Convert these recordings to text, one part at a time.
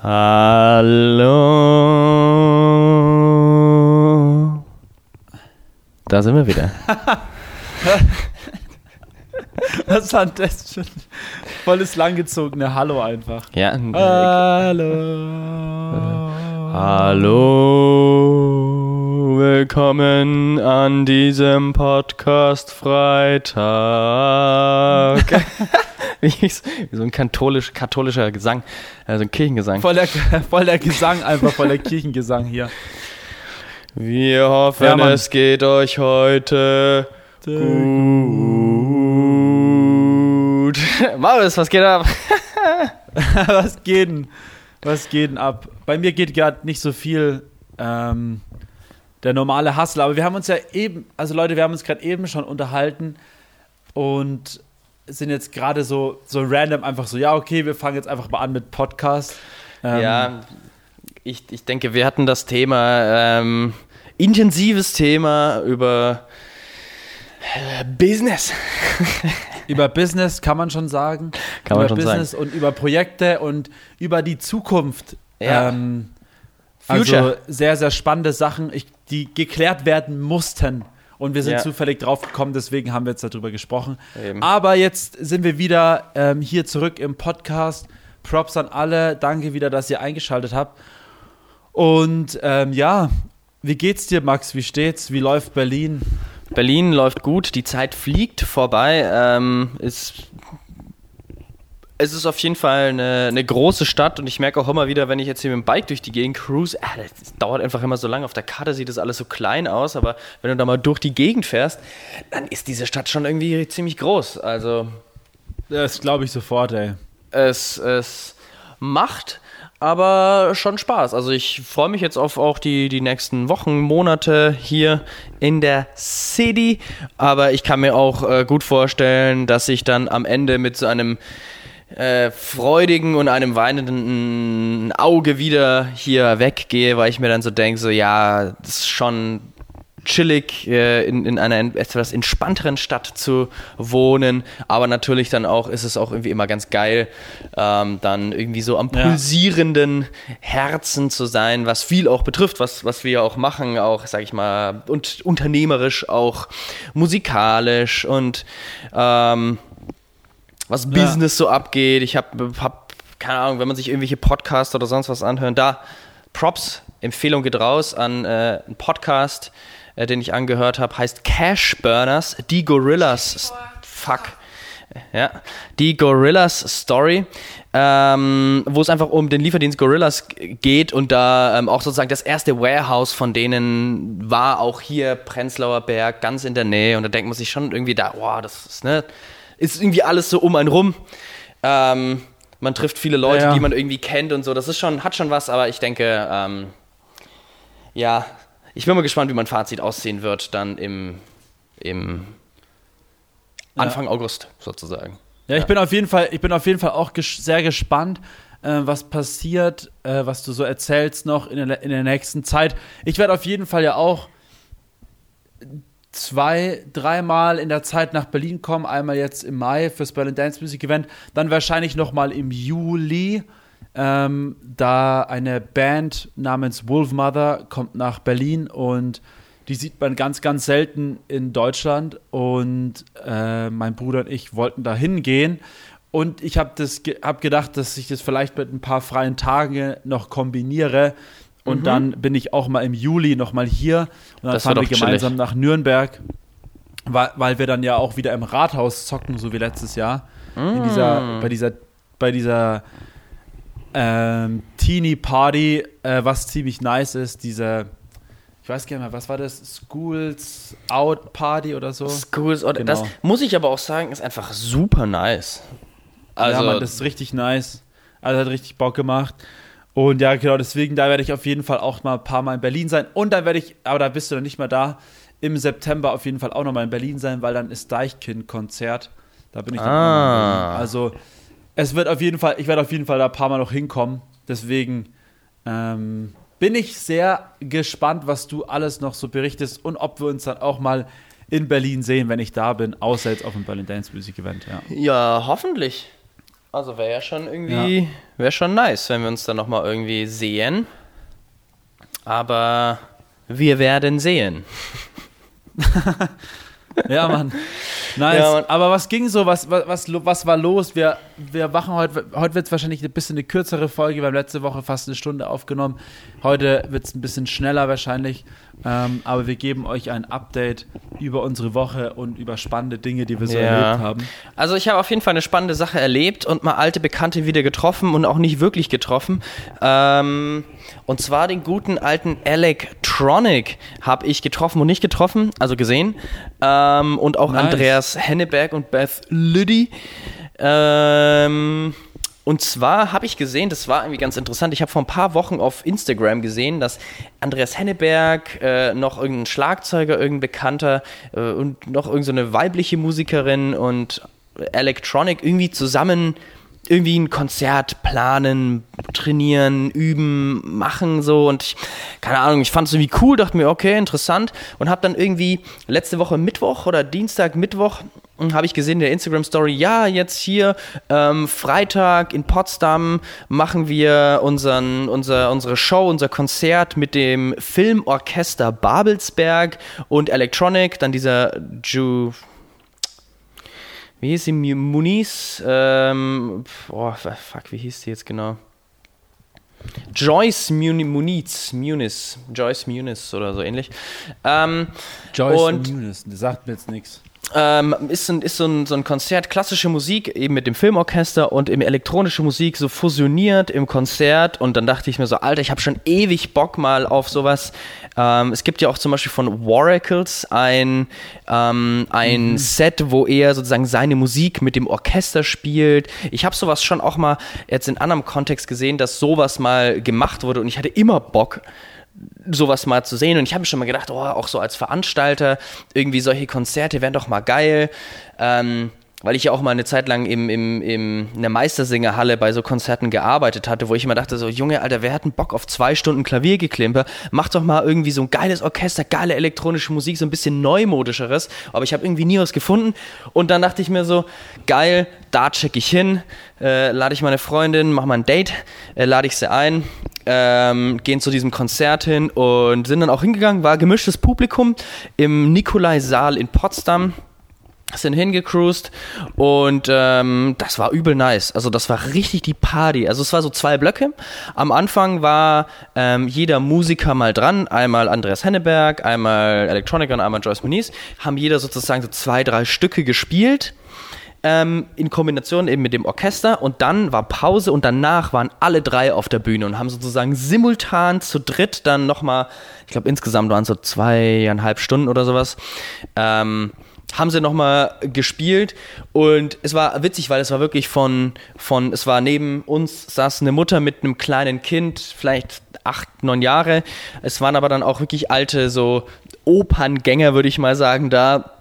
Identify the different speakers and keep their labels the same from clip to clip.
Speaker 1: Hallo. Da sind wir wieder.
Speaker 2: Was war das schon? Volles langgezogene Hallo einfach.
Speaker 1: Ja.
Speaker 2: Hallo.
Speaker 1: Hallo. Willkommen an diesem Podcast Freitag. wie, so ein katholisch, katholischer Gesang, also ein Kirchengesang.
Speaker 2: Voller, voller Gesang, einfach voller Kirchengesang hier.
Speaker 1: Wir hoffen,
Speaker 2: Ja,
Speaker 1: es geht euch heute gut. Marius, was geht ab?
Speaker 2: Was geht denn? Was geht denn ab? Bei mir geht gerade nicht so viel ähm, der normale Hustle, aber wir haben uns ja eben, also Leute, wir haben uns gerade eben schon unterhalten und sind jetzt gerade so, so random einfach so, ja, okay, wir fangen jetzt einfach mal an mit Podcast. Ähm,
Speaker 1: Ja, ich, ich denke, wir hatten das Thema, ähm, intensives Thema über äh, Business.
Speaker 2: Über Business kann man schon sagen.
Speaker 1: Kann man
Speaker 2: über
Speaker 1: schon sagen.
Speaker 2: Business und über Projekte und über die Zukunft.
Speaker 1: Ja.
Speaker 2: Ähm,
Speaker 1: Future.
Speaker 2: Also sehr, sehr spannende Sachen, ich, die geklärt werden mussten. Und wir sind
Speaker 1: Ja.
Speaker 2: zufällig drauf gekommen, deswegen haben wir jetzt darüber gesprochen.
Speaker 1: Eben.
Speaker 2: Aber jetzt sind wir wieder ähm, hier zurück im Podcast. Props an alle. Danke wieder, dass ihr eingeschaltet habt. Und ähm, ja, wie geht's dir, Max? Wie steht's? Wie läuft Berlin?
Speaker 1: Berlin läuft gut, die Zeit fliegt vorbei. Ähm, ist, es ist auf jeden Fall eine, eine große Stadt und ich merke auch immer wieder, wenn ich jetzt hier mit dem Bike durch die Gegend cruise, ah, das dauert einfach immer so lange. Auf der Karte sieht das alles so klein aus, aber wenn du da mal durch die Gegend fährst, dann ist diese Stadt schon irgendwie ziemlich groß. Also
Speaker 2: Das glaube ich sofort, ey.
Speaker 1: es, es macht aber schon Spaß. Also ich freue mich jetzt auf auch die, die nächsten Wochen, Monate hier in der City. Aber ich kann mir auch äh, gut vorstellen, dass ich dann am Ende mit so einem äh, freudigen und einem weinenden Auge wieder hier weggehe, weil ich mir dann so denke, so ja, das ist schon chillig äh, in, in einer etwas entspannteren Stadt zu wohnen, aber natürlich dann auch ist es auch irgendwie immer ganz geil, ähm, dann irgendwie so am
Speaker 2: Ja.
Speaker 1: pulsierenden Herzen zu sein, was viel auch betrifft, was, was wir ja auch machen, auch, sag ich mal, und unternehmerisch, auch musikalisch und ähm, was
Speaker 2: Ja.
Speaker 1: Business so abgeht. Ich habe, hab, keine Ahnung, wenn man sich irgendwelche Podcasts oder sonst was anhört, da Props, Empfehlung geht raus an äh, einen Podcast, äh, den ich angehört habe, heißt Cash Burners, die Gorillas. Fuck. Ja, die Gorillas Story, ähm, wo es einfach um den Lieferdienst Gorillas geht und da ähm, auch sozusagen das erste Warehouse von denen war auch hier Prenzlauer Berg, ganz in der Nähe und da denkt man sich schon irgendwie da, wow, das ist, ne, ist irgendwie alles so um einen rum. Ähm, man trifft viele Leute,
Speaker 2: Ja, ja.
Speaker 1: die man irgendwie kennt und so, das ist schon, hat schon was, aber ich denke, ähm, ja, ich bin mal gespannt, wie mein Fazit aussehen wird dann im, im
Speaker 2: Ja.
Speaker 1: Anfang August sozusagen.
Speaker 2: Ja, ich bin auf jeden Fall, ich bin auf jeden Fall auch ges sehr gespannt, äh, was passiert, äh, was du so erzählst noch in der, in der nächsten Zeit. Ich werde auf jeden Fall ja auch zwei, dreimal in der Zeit nach Berlin kommen. Einmal jetzt im Mai fürs Berlin Dance Music Event, dann wahrscheinlich noch mal im Juli. Ähm, da eine Band namens Wolf Mother kommt nach Berlin und die sieht man ganz, ganz selten in Deutschland. Und äh, mein Bruder und ich wollten da hingehen. Und ich habe ge hab gedacht, dass ich das vielleicht mit ein paar freien Tagen noch kombiniere. Und dann bin ich auch mal im Juli noch mal hier. Und dann
Speaker 1: Das
Speaker 2: fahren wir
Speaker 1: doch chillig.
Speaker 2: gemeinsam nach Nürnberg, weil, weil wir dann ja auch wieder im Rathaus zocken, so wie letztes Jahr. In dieser, bei dieser, bei dieser ähm, Teenie Party, äh, was ziemlich nice ist, diese, ich weiß gar nicht mehr, was war das? Schools Out Party oder so?
Speaker 1: Schools oder
Speaker 2: Genau.
Speaker 1: das muss ich aber auch sagen, ist einfach super nice. Also
Speaker 2: ja, Mann, das ist richtig nice. Also hat richtig Bock gemacht. Und ja, genau, deswegen, da werde ich auf jeden Fall auch mal ein paar Mal in Berlin sein. Und dann werde ich, aber da bist du dann nicht mehr da, im September auf jeden Fall auch noch mal in Berlin sein, weil dann ist Deichkind-Konzert. Da bin ich dann noch mal
Speaker 1: Ah.
Speaker 2: Berlin. Also, es wird auf jeden Fall, ich werde auf jeden Fall da ein paar Mal noch hinkommen. Deswegen ähm, bin ich sehr gespannt, was du alles noch so berichtest und ob wir uns dann auch mal in Berlin sehen, wenn ich da bin, außer jetzt auf dem Berlin Dance Music Event, ja.
Speaker 1: ja, hoffentlich. Also wäre ja schon irgendwie, ja. wäre schon nice, wenn wir uns dann nochmal irgendwie sehen. Aber wir werden sehen.
Speaker 2: ja, Mann. Nice. Ja, Aber was ging so? Was, was, was, was war los? Wir, wir machen heute, heute wird es wahrscheinlich ein bisschen eine kürzere Folge. Wir haben letzte Woche fast eine Stunde aufgenommen. Heute wird es ein bisschen schneller wahrscheinlich. Ähm, aber wir geben euch ein Update über unsere Woche und über spannende Dinge, die wir so ja. erlebt haben.
Speaker 1: Also ich habe auf jeden Fall eine spannende Sache erlebt und mal alte Bekannte wieder getroffen und auch nicht wirklich getroffen. Ähm, und zwar den guten alten Electronic habe ich getroffen und nicht getroffen, also gesehen. Ähm, und auch nice. Andreas Henneberg und Beth Liddy. Ähm, und zwar habe ich gesehen, das war irgendwie ganz interessant, ich habe vor ein paar Wochen auf Instagram gesehen, dass Andreas Henneberg, äh, noch irgendein Schlagzeuger, irgendein Bekannter äh, und noch irgendeine so weibliche Musikerin und Electronic irgendwie zusammen irgendwie ein Konzert planen, trainieren, üben, machen so. Und ich, keine Ahnung, ich fand es irgendwie cool, dachte mir, okay, interessant. Und habe dann irgendwie letzte Woche Mittwoch oder Dienstag, Mittwoch hm, habe ich gesehen in der Instagram Story, ja, jetzt hier ähm, Freitag in Potsdam machen wir unseren, unser, unsere Show, unser Konzert mit dem Filmorchester Babelsberg und Electronic, dann dieser Ju wie hieß sie? Muniz? Ähm, boah, fuck, wie hieß die jetzt genau? Joyce Muniz, Muniz, Joyce Muniz oder so ähnlich. Ähm,
Speaker 2: Joyce Muniz, das sagt mir jetzt nichts.
Speaker 1: Ähm, ist ein, ist so ein, so ein Konzert, klassische Musik, eben mit dem Filmorchester und eben elektronische Musik so fusioniert im Konzert. Und dann dachte ich mir so, Alter, ich habe schon ewig Bock mal auf sowas. Ähm, es gibt ja auch zum Beispiel von Waracles ein, ähm, ein mhm. Set, wo er sozusagen seine Musik mit dem Orchester spielt. Ich habe sowas schon auch mal jetzt in anderem Kontext gesehen, dass sowas mal gemacht wurde und ich hatte immer Bock sowas mal zu sehen. Und ich habe mir schon mal gedacht, oh, auch so als Veranstalter, irgendwie solche Konzerte wären doch mal geil. Ähm, weil ich ja auch mal eine Zeit lang im, im, im, in der Meistersingerhalle bei so Konzerten gearbeitet hatte, wo ich immer dachte, so, Junge, Alter, wer hat einen Bock auf zwei Stunden Klaviergeklimper? Mach doch mal irgendwie so ein geiles Orchester, geile elektronische Musik, so ein bisschen neumodischeres. Aber ich habe irgendwie nie was gefunden. Und dann dachte ich mir so, geil, da check ich hin, äh, lade ich meine Freundin, mach mal ein Date, äh, lade ich sie ein, ähm, gehen zu diesem Konzert hin und sind dann auch hingegangen, war gemischtes Publikum im Nikolai-Saal in Potsdam sind hingecruised und ähm, das war übel nice. Also das war richtig die Party. Also es war so zwei Blöcke. Am Anfang war ähm, jeder Musiker mal dran. Einmal Andreas Henneberg, einmal Electronica und einmal Joyce Moniz. Haben jeder sozusagen so zwei, drei Stücke gespielt. Ähm, in Kombination eben mit dem Orchester und dann war Pause und danach waren alle drei auf der Bühne und haben sozusagen simultan zu dritt dann nochmal, ich glaube insgesamt waren es so zweieinhalb Stunden oder sowas, ähm, haben sie nochmal gespielt und es war witzig, weil es war wirklich von, von, es war neben uns saß eine Mutter mit einem kleinen Kind, vielleicht acht, neun Jahre. Es waren aber dann auch wirklich alte, so Operngänger, würde ich mal sagen, da.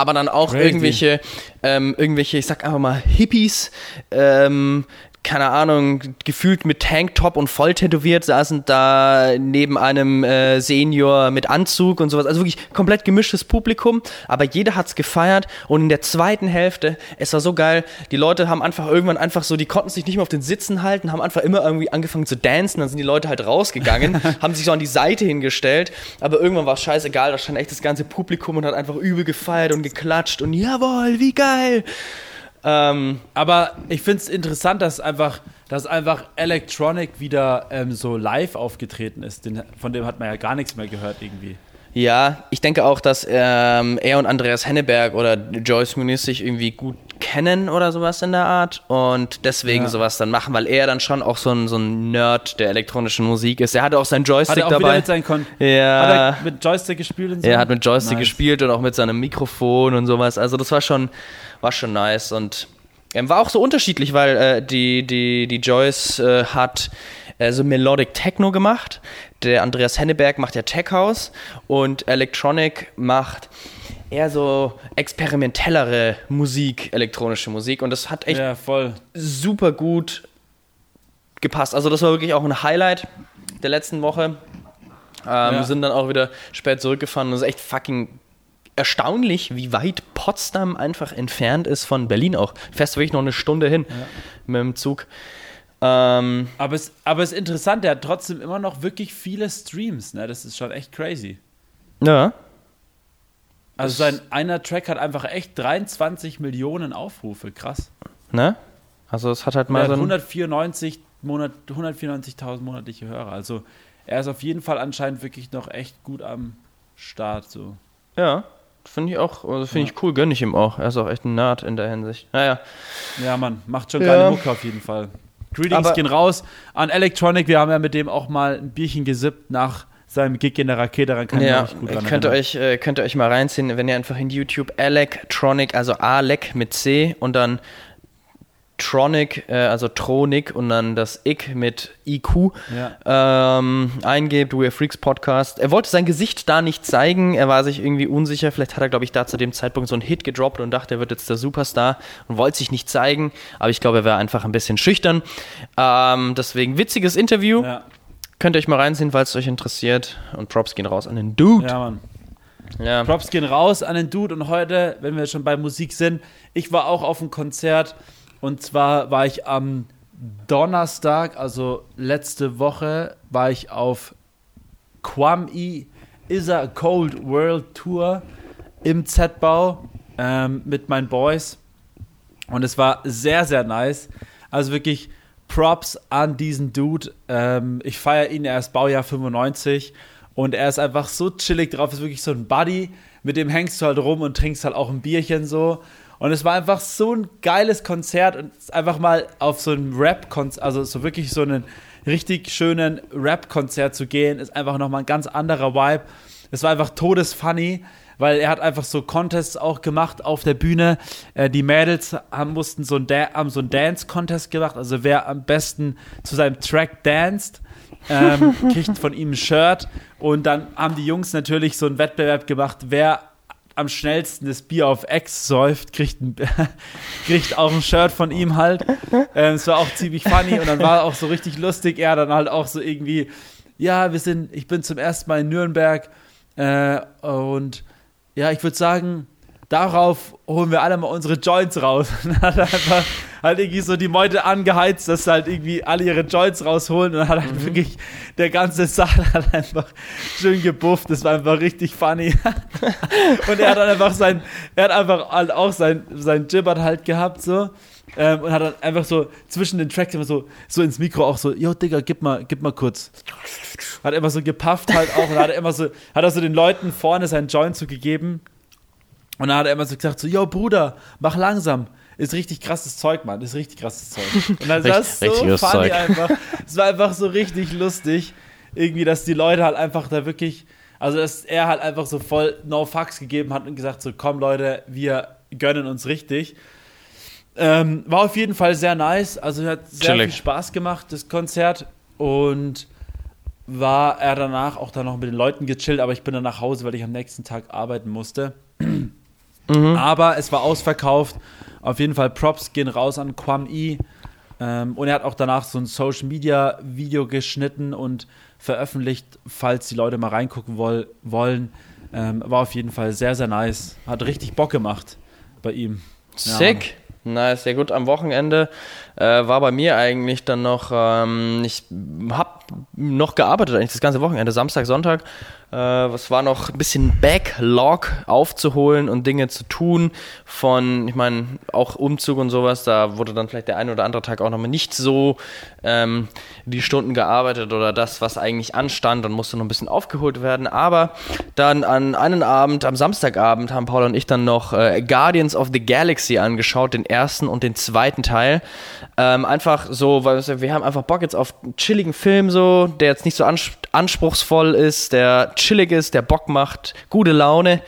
Speaker 1: Aber dann auch Crazy. irgendwelche, ähm, irgendwelche, ich sag einfach mal Hippies, ähm, keine Ahnung, gefühlt mit Tanktop und voll tätowiert, saßen da neben einem äh, Senior mit Anzug und sowas. Also wirklich komplett gemischtes Publikum, aber jeder hat's gefeiert und in der zweiten Hälfte, es war so geil, die Leute haben einfach irgendwann einfach so, die konnten sich nicht mehr auf den Sitzen halten, haben einfach immer irgendwie angefangen zu dancen, dann sind die Leute halt rausgegangen, haben sich so an die Seite hingestellt, aber irgendwann war es scheißegal, da stand echt das ganze Publikum und hat einfach übel gefeiert und geklatscht und jawohl, wie geil!
Speaker 2: Ähm, aber ich finde es interessant, dass einfach, dass einfach Electronic wieder ähm, so live aufgetreten ist. Den, von dem hat man ja gar nichts mehr gehört irgendwie.
Speaker 1: Ja, ich denke auch, dass ähm, er und Andreas Henneberg oder Joyce Muniz sich irgendwie gut kennen oder sowas in der Art und deswegen ja. sowas dann machen, weil er dann schon auch so ein, so ein Nerd der elektronischen Musik ist. Er hatte auch seinen Joystick hat er auch dabei. Mit seinen Kon
Speaker 2: ja. Hat er mit Joystick gespielt
Speaker 1: und so? Er hat mit Joystick nice. gespielt und auch mit seinem Mikrofon und sowas. Also das war schon, war schon nice und ähm, war auch so unterschiedlich, weil äh, die, die, die Joyce äh, hat äh, so Melodic Techno gemacht. Der Andreas Henneberg macht ja Tech House und Electronic macht eher so experimentellere Musik, elektronische Musik. Und das hat echt
Speaker 2: ja,
Speaker 1: super gut gepasst. Also das war wirklich auch ein Highlight der letzten Woche. Ähm, ja. Wir sind dann auch wieder spät zurückgefahren und es ist echt fucking erstaunlich, wie weit Potsdam einfach entfernt ist von Berlin auch. Fährst wirklich noch eine Stunde hin mit dem Zug. Ähm,
Speaker 2: Aber es, aber es ist interessant, der hat trotzdem immer noch wirklich viele Streams, ne? Das ist schon echt crazy.
Speaker 1: ja.
Speaker 2: Also sein einer Track hat einfach echt 23 Millionen Aufrufe, krass.
Speaker 1: Ne? Also es hat halt mal so
Speaker 2: hat
Speaker 1: ein,
Speaker 2: 194 Monat, 194.000 monatliche Hörer. Also er ist auf jeden Fall anscheinend wirklich noch echt gut am Start. So.
Speaker 1: Ja, finde ich auch, also finde ich cool, gönne ich ihm auch. Er ist auch echt ein Nerd in der Hinsicht. Naja,
Speaker 2: Ja, Mann, macht schon
Speaker 1: Ja.
Speaker 2: geile Mucke auf jeden Fall. Greetings
Speaker 1: Aber-
Speaker 2: gehen raus an Electronic. Wir haben ja mit dem auch mal ein Bierchen gesippt nach seinem Gig in der Rakete. Daran kann
Speaker 1: ja,
Speaker 2: ich mich gut dran
Speaker 1: könnt ihr,
Speaker 2: erinnern.
Speaker 1: euch, äh, könnt ihr euch mal reinziehen, wenn ihr einfach in YouTube Electronic, also Alec mit C und dann Tronic, äh, also Tronic und dann das Ick mit IQ ähm, eingebt, We're Freaks Podcast. Er wollte sein Gesicht da nicht zeigen, er war sich irgendwie unsicher. Vielleicht hat er, glaube ich, da zu dem Zeitpunkt so einen Hit gedroppt und dachte, er wird jetzt der Superstar und wollte sich nicht zeigen. Aber ich glaube, er war einfach ein bisschen schüchtern. Ähm, deswegen witziges Interview.
Speaker 2: Ja,
Speaker 1: Könnt ihr euch mal reinziehen, falls es euch interessiert. Und Props gehen raus an den Dude.
Speaker 2: ja, Mann.
Speaker 1: Ja.
Speaker 2: Props gehen raus an den Dude. Und heute, wenn wir schon bei Musik sind, ich war auch auf einem Konzert. Und zwar war ich am Donnerstag, also letzte Woche, war ich auf Kwame Is a Cold World Tour im Z-Bau ähm, mit meinen Boys. Und es war sehr, sehr nice. Also wirklich Props an diesen Dude. Ähm, ich feiere ihn, er ist Baujahr 95 und er ist einfach so chillig drauf. Ist wirklich so ein Buddy, mit dem hängst du halt rum und trinkst halt auch ein Bierchen so. Und es war einfach so ein geiles Konzert und einfach mal auf so ein Rap-Konzert, also so wirklich so einen richtig schönen Rap-Konzert zu gehen, ist einfach nochmal ein ganz anderer Vibe. Es war einfach todesfunny, weil er hat einfach so Contests auch gemacht auf der Bühne. Äh, die Mädels haben, mussten so ein, Da- so ein Dance-Contest gemacht, also wer am besten zu seinem Track danced, ähm, kriegt von ihm ein Shirt. Und dann haben die Jungs natürlich so einen Wettbewerb gemacht, wer am schnellsten das Bier auf Ex säuft, kriegt, ein, kriegt auch ein Shirt von ihm halt. Ähm, Es war auch ziemlich funny und dann war auch so richtig lustig. Er dann halt auch so irgendwie, ja, wir sind, ich bin zum ersten Mal in Nürnberg äh, und ja, ich würde sagen, darauf holen wir alle mal unsere Joints raus. Und hat einfach halt irgendwie so die Meute angeheizt, dass halt irgendwie alle ihre Joints rausholen und dann hat halt wirklich der ganze Saal hat einfach schön gebufft. Das war einfach richtig funny. und er hat dann einfach sein, er hat einfach halt auch sein, sein Gibbert halt gehabt so. Ähm, und hat dann einfach so zwischen den Tracks immer so, so ins Mikro auch so, yo Digga, gib mal, gib mal kurz. Hat immer so gepafft halt auch und hat er immer so, hat er so den Leuten vorne seinen Joint zugegeben. Und dann hat er immer so gesagt, so, yo Bruder, mach langsam. Ist richtig krasses Zeug, Mann. Ist richtig krasses Zeug. Und dann
Speaker 1: Richt-
Speaker 2: das so funny
Speaker 1: Zeug.
Speaker 2: einfach. Es war einfach so richtig lustig. Irgendwie, dass die Leute halt einfach da wirklich, also dass er halt einfach so voll No Fucks gegeben hat und gesagt so, komm Leute, wir gönnen uns richtig. Ähm, war auf jeden Fall sehr nice. Also hat sehr
Speaker 1: Chillig.
Speaker 2: viel Spaß gemacht, das Konzert. Und war er danach auch dann noch mit den Leuten gechillt, aber ich bin dann nach Hause, weil ich am nächsten Tag arbeiten musste. Aber es war ausverkauft. Auf jeden Fall Props gehen raus an Quam E. Ähm, und er hat auch danach so ein Social Media Video geschnitten und veröffentlicht, falls die Leute mal reingucken woll wollen. Ähm, war auf jeden Fall sehr, sehr nice. Hat richtig Bock gemacht bei ihm.
Speaker 1: Sick. Nice, sehr gut. Am Wochenende äh, war bei mir eigentlich dann noch, ähm, ich habe noch gearbeitet, eigentlich das ganze Wochenende, Samstag, Sonntag. Äh, es war noch ein bisschen Backlog aufzuholen und Dinge zu tun von, ich meine, auch Umzug und sowas, da wurde dann vielleicht der eine oder andere Tag auch nochmal nicht so ähm, die Stunden gearbeitet oder das, was eigentlich anstand und musste noch ein bisschen aufgeholt werden. Aber dann an einem Abend, am Samstagabend, haben Paul und ich dann noch äh, Guardians of the Galaxy angeschaut, den ersten und den zweiten Teil. Ähm, einfach so, weil wir- haben einfach Bock jetzt auf einen chilligen Film so, der jetzt nicht so ans anspruchsvoll ist, der chillig ist, der Bock macht, gute Laune.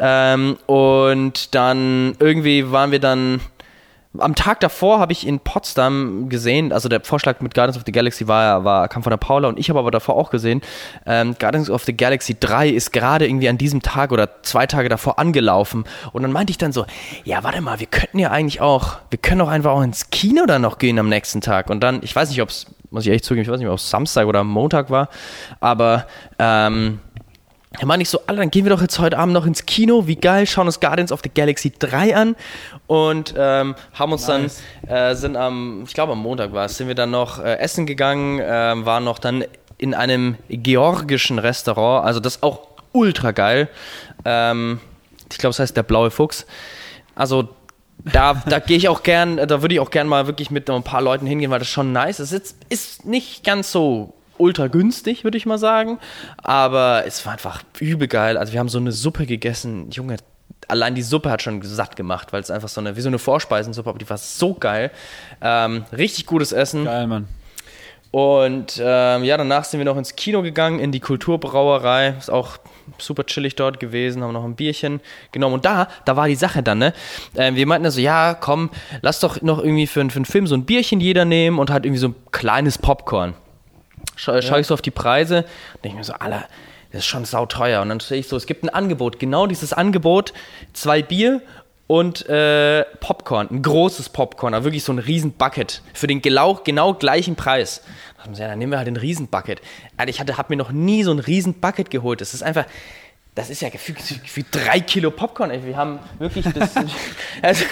Speaker 1: Ähm, und dann irgendwie waren wir dann am Tag davor habe ich in Potsdam gesehen, also der Vorschlag mit Guardians of the Galaxy war, war kam von der Paula und ich habe aber davor auch gesehen, ähm, Guardians of the Galaxy 3 ist gerade irgendwie an diesem Tag oder zwei Tage davor angelaufen und dann meinte ich dann so, ja warte mal, wir könnten ja eigentlich auch, wir können doch einfach auch ins Kino dann noch gehen am nächsten Tag und dann, ich weiß nicht, ob es, muss ich echt zugeben, ich weiß nicht, ob es Samstag oder Montag war, aber ähm, Da meine ich so, Alter, dann gehen wir doch jetzt heute Abend noch ins Kino. Wie geil, schauen uns Guardians of the Galaxy 3 an und ähm, haben uns
Speaker 2: Nice.
Speaker 1: dann, äh, sind am, ich glaube am Montag war es, sind wir dann noch äh, essen gegangen, ähm, waren noch dann in einem georgischen Restaurant, also das auch ultra geil. Ähm, ich glaube, es heißt der Blaue Fuchs. Also da, da gehe ich auch gern, da würde ich auch gern mal wirklich mit ein paar Leuten hingehen, weil das schon nice ist. Ist, ist nicht ganz so ultra günstig, würde ich mal sagen, aber es war einfach übel geil. Also wir haben so eine Suppe gegessen, Junge, allein die Suppe hat schon satt gemacht, weil es einfach so eine, wie so eine Vorspeisensuppe, aber die war so geil. Ähm, richtig gutes Essen.
Speaker 2: Geil, Mann.
Speaker 1: Und ähm, ja, danach sind wir noch ins Kino gegangen, in die Kulturbrauerei. Ist auch super chillig dort gewesen, haben noch ein Bierchen genommen. Und da, da war die Sache dann, ne? Ähm, wir meinten so, ja, komm, lass doch noch irgendwie für, für einen Film so ein Bierchen jeder nehmen und halt irgendwie so ein kleines Popcorn. Schau, schau ich so auf die Preise und denke mir so, Alter, das ist schon sauteuer. Und dann sehe ich so, es gibt ein Angebot, genau dieses Angebot, zwei Bier und äh, Popcorn, ein großes Popcorn, aber wirklich so ein riesen Bucket für den genau, genau gleichen Preis. Da ich mir, ja, dann nehmen wir halt den riesen Bucket. Alter, ich hatte, habe mir noch nie so ein riesen Bucket geholt. Das ist einfach, das ist ja gefühlt, gefühlt drei Kilo Popcorn. Ey. Wir haben wirklich das, also,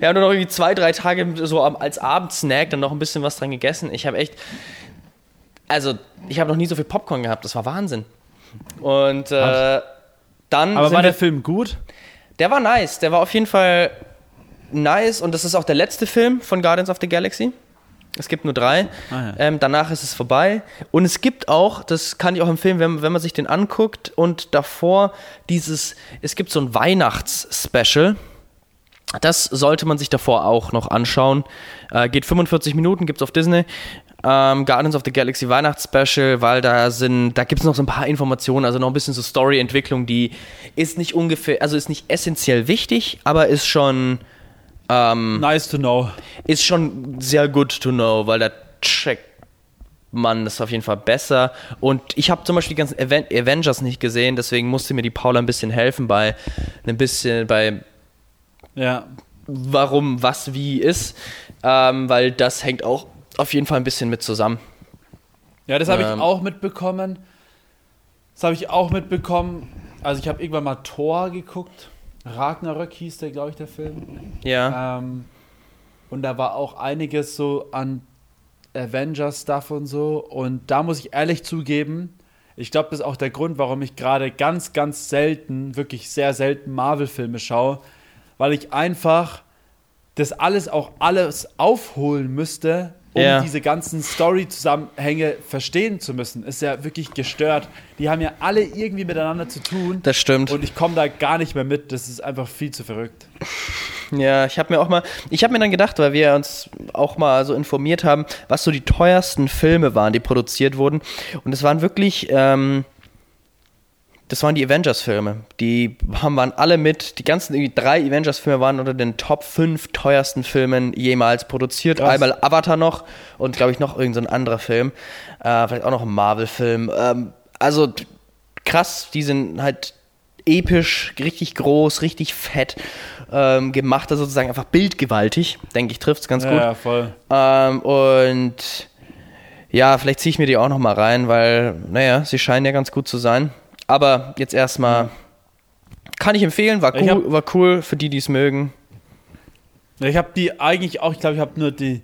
Speaker 1: wir haben nur noch irgendwie zwei, drei Tage so als Abendsnack dann noch ein bisschen was dran gegessen. Ich habe echt, also ich habe noch nie so viel Popcorn gehabt. Das war Wahnsinn. Und äh, dann
Speaker 2: Aber war der Film gut?
Speaker 1: Der war nice. Der war auf jeden Fall nice und das ist auch der letzte Film von Guardians of the Galaxy. Es gibt nur drei.
Speaker 2: Ah, ja.
Speaker 1: ähm, danach ist es vorbei. Und es gibt auch, das kann ich auch empfehlen, wenn, wenn man sich den anguckt und davor dieses, es gibt so ein Weihnachts-Special. Das sollte man sich davor auch noch anschauen. Äh, geht 45 Minuten, gibt's auf Disney. Ähm, Guardians of the Galaxy Weihnachtsspecial, weil da sind, da gibt's noch so ein paar Informationen, also noch ein bisschen so Story-Entwicklung, die ist nicht ungefähr, also ist nicht essentiell wichtig, aber ist schon, ähm,
Speaker 2: Nice to know.
Speaker 1: ist schon sehr good to know, weil da checkt man das auf jeden Fall besser. Und ich habe zum Beispiel die ganzen Aven Avengers nicht gesehen, deswegen musste mir die Paula ein bisschen helfen bei ein bisschen bei
Speaker 2: Ja.
Speaker 1: warum was wie ist, ähm, weil das hängt auch auf jeden Fall ein bisschen mit zusammen.
Speaker 2: Ja, das habe
Speaker 1: Ähm.
Speaker 2: ich auch mitbekommen. Das habe ich auch mitbekommen. Also ich habe irgendwann mal Thor geguckt. Ragnarök hieß der, glaube ich, der Film.
Speaker 1: Ja.
Speaker 2: Ähm, und da war auch einiges so an Avengers-Stuff und so. Und da muss ich ehrlich zugeben, ich glaube, das ist auch der Grund, warum ich gerade ganz, ganz selten, wirklich sehr selten Marvel-Filme schaue, weil ich einfach das alles auch alles aufholen müsste, um
Speaker 1: Ja.
Speaker 2: diese ganzen Story-Zusammenhänge verstehen zu müssen. Ist ja wirklich gestört. Die haben ja alle irgendwie miteinander zu tun.
Speaker 1: Das stimmt.
Speaker 2: Und ich komme da gar nicht mehr mit. Das ist einfach viel zu verrückt.
Speaker 1: Ja, ich habe mir auch mal, ich habe mir dann gedacht, weil wir uns auch mal so informiert haben, was so die teuersten Filme waren, die produziert wurden. Und es waren wirklich, ähm, das waren die Avengers-Filme. Die haben, waren alle mit, die ganzen irgendwie drei Avengers-Filme waren unter den Top 5 teuersten Filmen jemals produziert.
Speaker 2: Krass.
Speaker 1: Einmal Avatar noch und glaube ich noch irgendein so ein anderer Film. Äh, vielleicht auch noch ein Marvel-Film. Ähm, also krass, die sind halt episch, richtig groß, richtig fett ähm, gemacht, also sozusagen einfach bildgewaltig, denke ich, trifft es ganz gut.
Speaker 2: Ja, voll.
Speaker 1: Ähm, und ja, vielleicht ziehe ich mir die auch noch mal rein, weil, naja, sie scheinen ja ganz gut zu sein. Aber jetzt erstmal kann ich empfehlen, war cool,
Speaker 2: hab-
Speaker 1: war cool für die, die es mögen.
Speaker 2: Ich habe die eigentlich auch, ich glaube, ich habe nur die,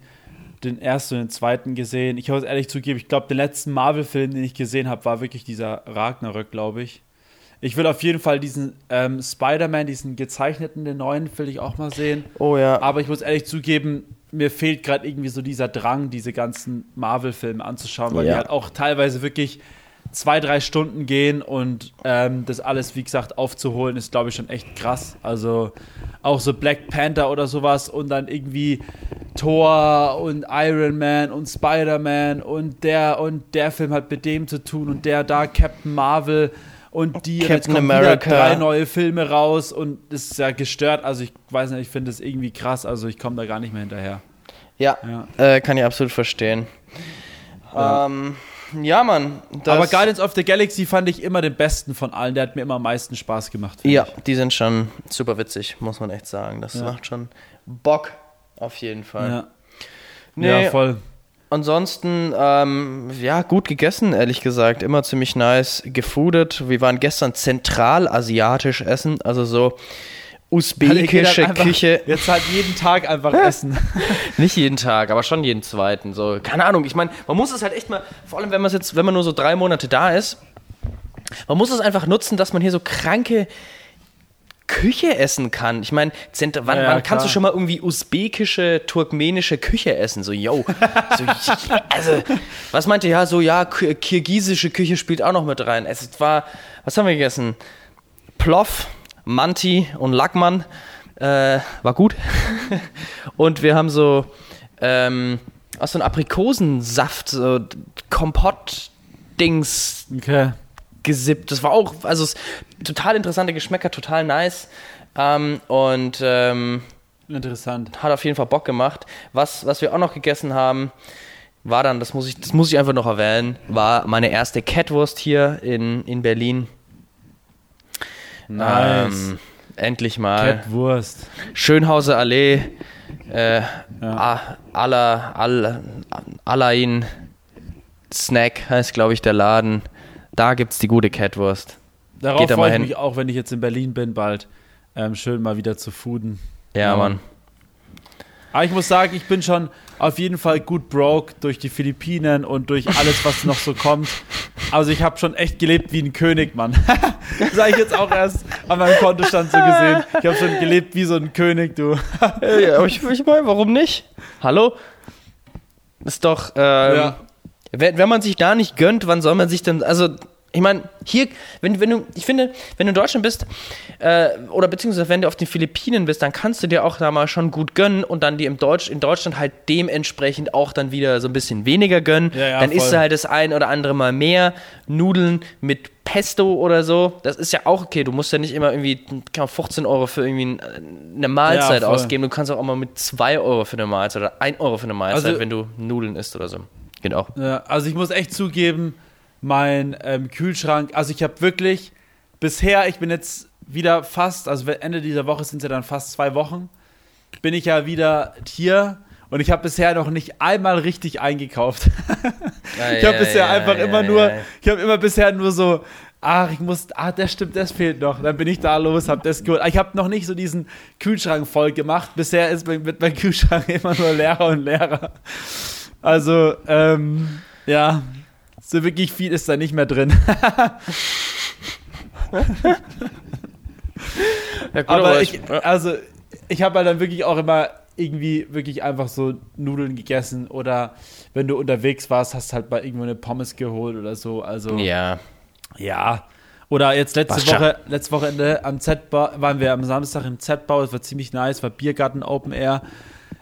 Speaker 2: den ersten und den zweiten gesehen. Ich muss ehrlich zugeben, ich glaube, den letzten Marvel-Film, den ich gesehen habe, war wirklich dieser Ragnarök, glaube ich. Ich will auf jeden Fall diesen ähm, Spider-Man, diesen gezeichneten, den neuen, will ich auch mal sehen.
Speaker 1: Oh ja.
Speaker 2: Aber ich muss ehrlich zugeben, mir fehlt gerade irgendwie so dieser Drang, diese ganzen Marvel-Filme anzuschauen, weil
Speaker 1: Ja.
Speaker 2: die halt auch teilweise wirklich zwei, drei Stunden gehen und ähm, das alles, wie gesagt, aufzuholen, ist, glaube ich, schon echt krass. Also auch so Black Panther oder sowas und dann irgendwie Thor und Iron Man und Spider-Man und der und der Film hat mit dem zu tun und der da Captain Marvel und die und jetzt
Speaker 1: Captain
Speaker 2: kommen
Speaker 1: America.
Speaker 2: drei neue Filme raus und das ist ja gestört. Also ich weiß nicht, ich finde das irgendwie krass. Also ich komme da gar nicht mehr hinterher.
Speaker 1: Ja,
Speaker 2: Ja.
Speaker 1: Äh, kann ich absolut verstehen.
Speaker 2: Ja.
Speaker 1: Ähm, ja, Mann.
Speaker 2: Aber Guardians of the Galaxy fand ich immer den besten von allen. Der hat mir immer am meisten Spaß gemacht.
Speaker 1: Ja,
Speaker 2: ich.
Speaker 1: die sind schon super witzig, muss man echt sagen. Das
Speaker 2: Ja.
Speaker 1: macht schon Bock, auf jeden Fall.
Speaker 2: Ja.
Speaker 1: Nee,
Speaker 2: ja, voll.
Speaker 1: ansonsten, ähm, ja, gut gegessen, ehrlich gesagt. Immer ziemlich nice gefoodet. Wir waren gestern zentralasiatisch essen, also so usbekische
Speaker 2: einfach,
Speaker 1: Küche.
Speaker 2: Jetzt halt jeden Tag einfach essen.
Speaker 1: Nicht jeden Tag, aber schon jeden zweiten. So, keine Ahnung. Ich meine, man muss es halt echt mal, vor allem wenn man jetzt, wenn man nur so drei Monate da ist, man muss es einfach nutzen, dass man hier so kranke Küche essen kann. Ich meine, wann, ja, wann kannst du schon mal irgendwie usbekische, turkmenische Küche essen? So, yo. So, also, was meinte ja, so, ja, kirgisische Küche spielt auch noch mit rein. Es war, was haben wir gegessen? Plov, Manti und Lackmann. Äh, war gut. und wir haben so, ähm, aus so einem Aprikosensaft, so Kompott-Dings. Okay gesippt. Das war auch, also total interessante Geschmäcker, total nice. Ähm, und ähm,
Speaker 2: interessant.
Speaker 1: Hat auf jeden Fall Bock gemacht. Was, was wir auch noch gegessen haben, war dann, das muss ich, das muss ich einfach noch erwähnen, war meine erste Catwurst hier in, in Berlin. Nice. Ähm, endlich mal.
Speaker 2: Catwurst.
Speaker 1: Schönhauser Allee. Äh, ja. Alain Snack heißt, glaube ich, der Laden. Da gibt es die gute Catwurst.
Speaker 2: Darauf Geht freue ich hin. mich auch, wenn ich jetzt in Berlin bin, bald ähm, schön mal wieder zu fooden.
Speaker 1: Ja, ja, Mann.
Speaker 2: Aber ich muss sagen, ich bin schon auf jeden Fall gut broke durch die Philippinen und durch alles, was noch so kommt. Also ich habe schon echt gelebt wie ein König, Mann. habe ich jetzt auch erst an meinem Kontostand so gesehen. Ich habe schon gelebt wie so ein König, du.
Speaker 1: ja, ich, ich meine, warum nicht? Hallo? Ist doch, ähm, ja. Wenn, wenn man sich da nicht gönnt, wann soll man sich denn, also ich meine, hier, wenn, wenn du, ich finde, wenn du in Deutschland bist, äh, oder beziehungsweise wenn du auf den Philippinen bist, dann kannst du dir auch da mal schon gut gönnen und dann die im Deutsch, in Deutschland halt dementsprechend auch dann wieder so ein bisschen weniger gönnen. Ja, ja, dann voll. isst du halt das ein oder andere Mal mehr Nudeln mit Pesto oder so. Das ist ja auch okay. Du musst ja nicht immer irgendwie 15 Euro für irgendwie eine Mahlzeit ja, ausgeben. Du kannst auch mal mit 2 Euro für eine Mahlzeit oder 1 Euro für eine Mahlzeit, also, wenn du Nudeln isst oder so. Genau.
Speaker 2: Ja, also ich muss echt zugeben, mein ähm, Kühlschrank, also ich habe wirklich bisher, ich bin jetzt wieder fast, also Ende dieser Woche sind es ja dann fast zwei Wochen, bin ich ja wieder hier und ich habe bisher noch nicht einmal richtig eingekauft. ich habe bisher ja, einfach ja, immer nur, ich habe immer bisher nur so, ach, ich muss, ah, das stimmt, das fehlt noch. Dann bin ich da los, habe das geholt. Ich habe noch nicht so diesen Kühlschrank voll gemacht. Bisher ist mein, mit meinem Kühlschrank immer nur leerer und leerer. Also, ähm, ja, so wirklich viel ist da nicht mehr drin. ja, gut, aber, ich, also, ich habe halt dann wirklich auch immer irgendwie wirklich einfach so Nudeln gegessen oder wenn du unterwegs warst, hast halt mal irgendwo eine Pommes geholt oder so. Also,
Speaker 1: ja.
Speaker 2: Ja. Oder jetzt letzte Woche, letzte Wochenende am Z-Bau, waren wir am Samstag im Z-Bau, es war ziemlich nice, war Biergarten Open Air.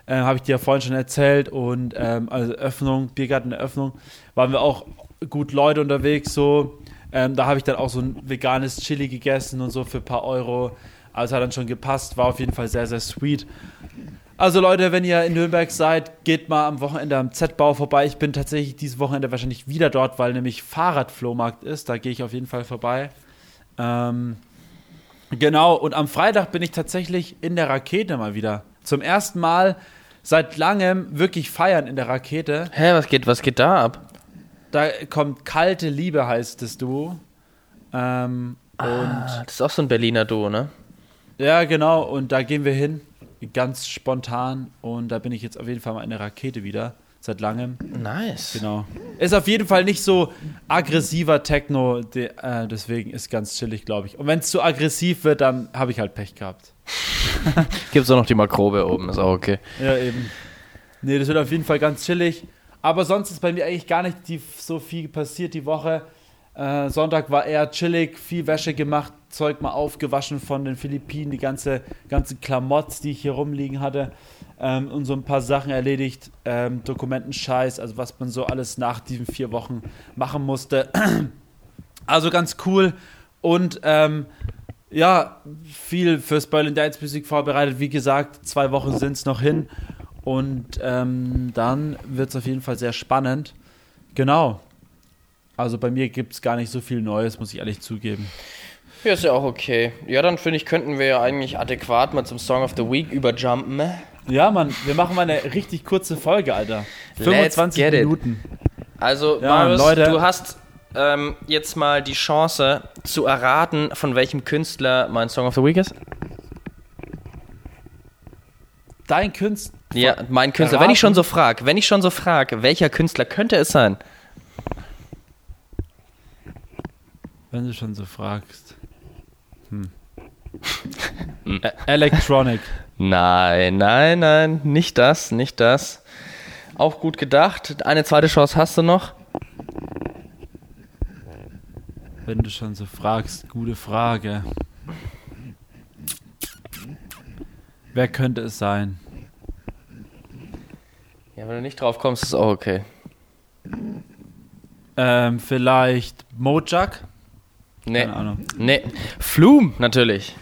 Speaker 2: Äh, Habe ich dir ja vorhin schon erzählt. Und ähm, also Öffnung, Biergarten-Eröffnung, waren wir auch gut Leute unterwegs so. Ähm, da habe ich dann auch so ein veganes Chili gegessen und so für ein paar Euro. Also hat dann schon gepasst, war auf jeden Fall sehr, sehr sweet. Also Leute, wenn ihr in Nürnberg seid, geht mal am Wochenende am Z-Bau vorbei. Ich bin tatsächlich dieses Wochenende wahrscheinlich wieder dort, weil nämlich Fahrradflohmarkt ist. Da gehe ich auf jeden Fall vorbei. Ähm, genau, und am Freitag bin ich tatsächlich in der Rakete mal wieder. Zum ersten Mal seit langem wirklich feiern in der Rakete.
Speaker 1: Hä, was geht, was geht da ab?
Speaker 2: Da kommt Kalte Liebe, heißt das Duo.
Speaker 1: Ähm, ah, das ist auch so ein Berliner Duo, ne?
Speaker 2: Ja, genau. Und da gehen wir hin. Ganz spontan. Und da bin ich jetzt auf jeden Fall mal in der Rakete wieder. Seit langem.
Speaker 1: Nice.
Speaker 2: Genau. Ist auf jeden Fall nicht so aggressiver Techno. De, äh, deswegen ist ganz chillig, glaube ich. Und wenn es zu aggressiv wird, dann habe ich halt Pech gehabt.
Speaker 1: Gibt es auch noch die Makrobe oben, ist auch okay.
Speaker 2: Ja, eben. Nee, das wird auf jeden Fall ganz chillig. Aber sonst ist bei mir eigentlich gar nicht die, so viel passiert die Woche. Äh, Sonntag war eher chillig, viel Wäsche gemacht, Zeug mal aufgewaschen von den Philippinen, die ganze, ganze Klamotts, die ich hier rumliegen hatte. Ähm, und so ein paar Sachen erledigt, ähm, Dokumentenscheiß, also was man so alles nach diesen vier Wochen machen musste. Also ganz cool. Und ähm, ja, viel fürs Berlin Dance Musik vorbereitet. Wie gesagt, zwei Wochen sind es noch hin. Und ähm, dann wird es auf jeden Fall sehr spannend. Genau. Also bei mir gibt es gar nicht so viel Neues, muss ich ehrlich zugeben.
Speaker 1: Ja, ist ja auch okay. Ja, dann finde ich, könnten wir ja eigentlich adäquat mal zum Song of the Week überjumpen.
Speaker 2: Ja, Mann, wir machen mal eine richtig kurze Folge, Alter.
Speaker 1: Let's
Speaker 2: 25
Speaker 1: get it.
Speaker 2: Minuten.
Speaker 1: Also,
Speaker 2: Ja,
Speaker 1: Marius,
Speaker 2: Leute.
Speaker 1: du hast ähm, jetzt mal die Chance zu erraten, von welchem Künstler mein Song of the Week ist.
Speaker 2: Dein Künstler.
Speaker 1: Ja, mein Künstler. Wenn ich schon so frage, wenn ich schon so frage, welcher Künstler könnte es sein?
Speaker 2: Wenn du schon so fragst. Hm. Ä- Electronic.
Speaker 1: Nein, nein, nein, nicht das, nicht das. Auch gut gedacht. Eine zweite Chance hast du noch.
Speaker 2: Wenn du schon so fragst, gute Frage. Wer könnte es sein?
Speaker 1: Ja, wenn du nicht drauf kommst, ist auch okay.
Speaker 2: Ähm, vielleicht Mojak?
Speaker 1: Nee.
Speaker 2: Keine Ahnung.
Speaker 1: Nee. Flume, natürlich.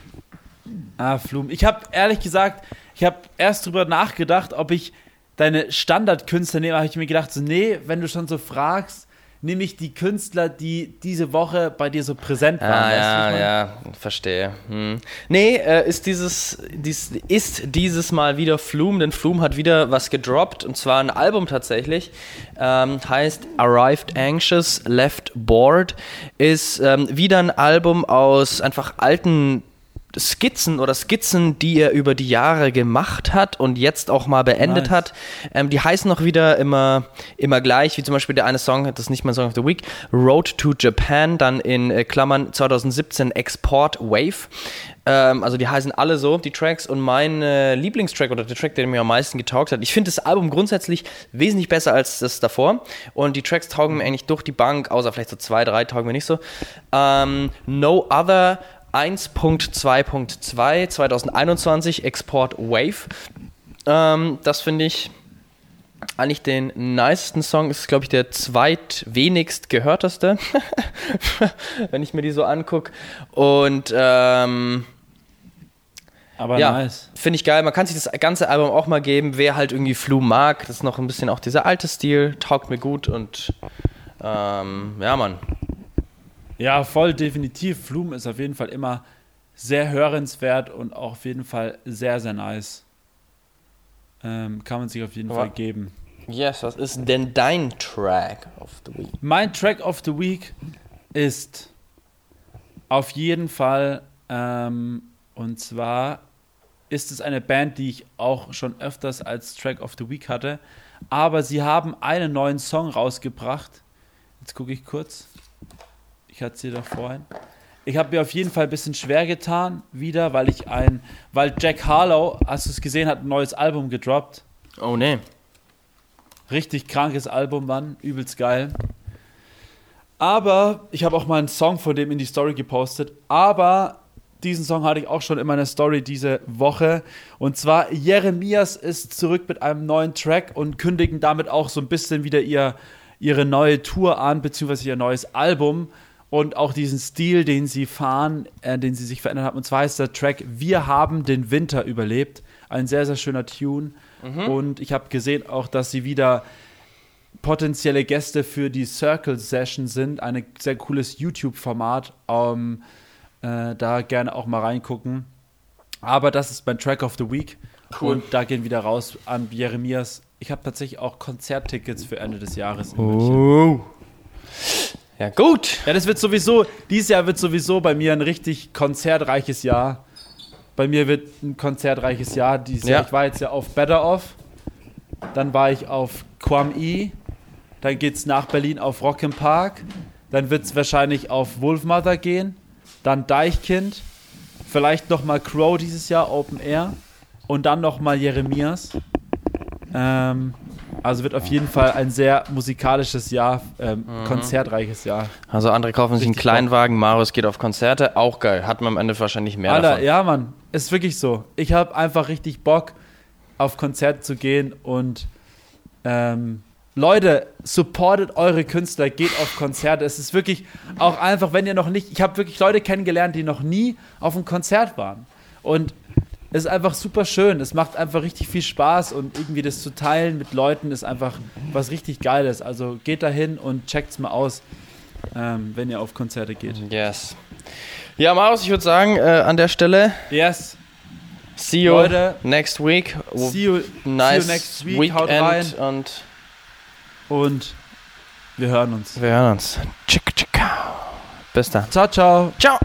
Speaker 2: Ah, Flum. Ich habe ehrlich gesagt, ich habe erst drüber nachgedacht, ob ich deine Standardkünstler nehme. Habe ich mir gedacht, so, nee, wenn du schon so fragst, nehme ich die Künstler, die diese Woche bei dir so präsent waren.
Speaker 1: Ah,
Speaker 2: ich
Speaker 1: ja,
Speaker 2: meine?
Speaker 1: ja, verstehe. Hm. Nee, äh, ist dieses, dies, ist dieses Mal wieder Flume, denn Flume hat wieder was gedroppt und zwar ein Album tatsächlich. Ähm, heißt Arrived Anxious, Left Bored. Ist ähm, wieder ein Album aus einfach alten Skizzen oder Skizzen, die er über die Jahre gemacht hat und jetzt auch mal beendet
Speaker 2: Nice.
Speaker 1: hat. Ähm, die heißen auch wieder immer, immer gleich, wie zum Beispiel der eine Song, das ist nicht mein Song of the Week, Road to Japan, dann in äh, Klammern 2017 Export Wave. Ähm, also die heißen alle so, die Tracks. Und mein äh, Lieblingstrack oder der Track, der mir am meisten getaugt hat, ich finde das Album grundsätzlich wesentlich besser als das davor. Und die Tracks taugen mir eigentlich durch die Bank, außer vielleicht so zwei, drei taugen mir nicht so. Ähm, no Other 1.2.2 2021 Export Wave. Ähm, das finde ich eigentlich den nicesten Song. Ist, glaube ich, der zweitwenigst gehörteste, wenn ich mir die so angucke. Und ähm,
Speaker 2: Aber
Speaker 1: ja,
Speaker 2: nice.
Speaker 1: finde ich geil. Man kann sich das ganze Album auch mal geben, wer halt irgendwie Flume mag. Das ist noch ein bisschen auch dieser alte Stil, taugt mir gut und ähm, ja, Mann.
Speaker 2: Ja, voll definitiv. Flum ist auf jeden Fall immer sehr hörenswert und auch auf jeden Fall sehr, sehr nice. Ähm, kann man sich auf jeden
Speaker 1: Aber-
Speaker 2: Fall geben.
Speaker 1: Yes, was ist denn dein Track of the Week?
Speaker 2: Mein Track of the Week ist auf jeden Fall, ähm, und zwar ist es eine Band, die ich auch schon öfters als Track of the Week hatte, aber sie haben einen neuen Song rausgebracht. Jetzt gucke ich kurz. Ich hatte sie doch vorhin. Ich habe mir auf jeden Fall ein bisschen schwer getan, wieder, weil ich ein, weil Jack Harlow, hast du es gesehen, hat ein neues Album gedroppt.
Speaker 1: Oh nee.
Speaker 2: Richtig krankes Album, Mann. Übelst geil. Aber ich habe auch mal einen Song von dem in die Story gepostet. Aber diesen Song hatte ich auch schon in meiner Story diese Woche. Und zwar Jeremias ist zurück mit einem neuen Track und kündigen damit auch so ein bisschen wieder ihr, ihre neue Tour an, beziehungsweise ihr neues Album. Und auch diesen Stil, den sie fahren, äh, den sie sich verändert haben. Und zwar heißt der Track Wir haben den Winter überlebt. Ein sehr, sehr schöner Tune. Und ich habe gesehen auch, dass sie wieder potenzielle Gäste für die Circle Session sind. Ein sehr cooles YouTube-Format. Ähm, äh, da gerne auch mal reingucken. Aber das ist mein Track of the Week.
Speaker 1: Cool.
Speaker 2: Und da gehen wieder raus an Jeremias. Ich habe tatsächlich auch Konzerttickets für Ende des Jahres in München.
Speaker 1: Oh. Ja, gut.
Speaker 2: Ja, das wird sowieso, dieses Jahr wird sowieso bei mir ein richtig konzertreiches Jahr. Bei mir wird ein konzertreiches Jahr dieses
Speaker 1: Ja.
Speaker 2: Jahr. Ich war jetzt ja auf Better Off, dann war ich auf Quam E, dann geht's nach Berlin auf Rock im Park, dann wird's wahrscheinlich auf Wolfmother gehen, dann Deichkind, vielleicht nochmal Crow dieses Jahr Open Air und dann nochmal Jeremias. Ähm, also wird auf jeden Fall ein sehr musikalisches Jahr, ähm, konzertreiches Jahr.
Speaker 1: Also andere kaufen sich einen Kleinwagen, Marius geht auf Konzerte, auch geil. Hat man am Ende wahrscheinlich mehr
Speaker 2: Alter,
Speaker 1: davon.
Speaker 2: ja, Mann, ist wirklich so. Ich habe einfach richtig Bock, auf Konzerte zu gehen und ähm, Leute, supportet eure Künstler, geht auf Konzerte. Es ist wirklich auch einfach, wenn ihr noch nicht, ich habe wirklich Leute kennengelernt, die noch nie auf einem Konzert waren. Und es ist einfach super schön. Es macht einfach richtig viel Spaß und irgendwie das zu teilen mit Leuten ist einfach was richtig Geiles. Also geht da hin und checkt's mal aus, ähm, wenn ihr auf Konzerte geht.
Speaker 1: Yes. Ja, Marius, ich würde sagen, äh, an der Stelle
Speaker 2: Yes.
Speaker 1: See you
Speaker 2: Leute,
Speaker 1: next week.
Speaker 2: see you,
Speaker 1: nice
Speaker 2: see you next week. Haut
Speaker 1: Weekend
Speaker 2: rein
Speaker 1: und
Speaker 2: und wir hören uns.
Speaker 1: wir hören uns. Bis dann.
Speaker 2: Ciao, ciao.
Speaker 1: Ciao.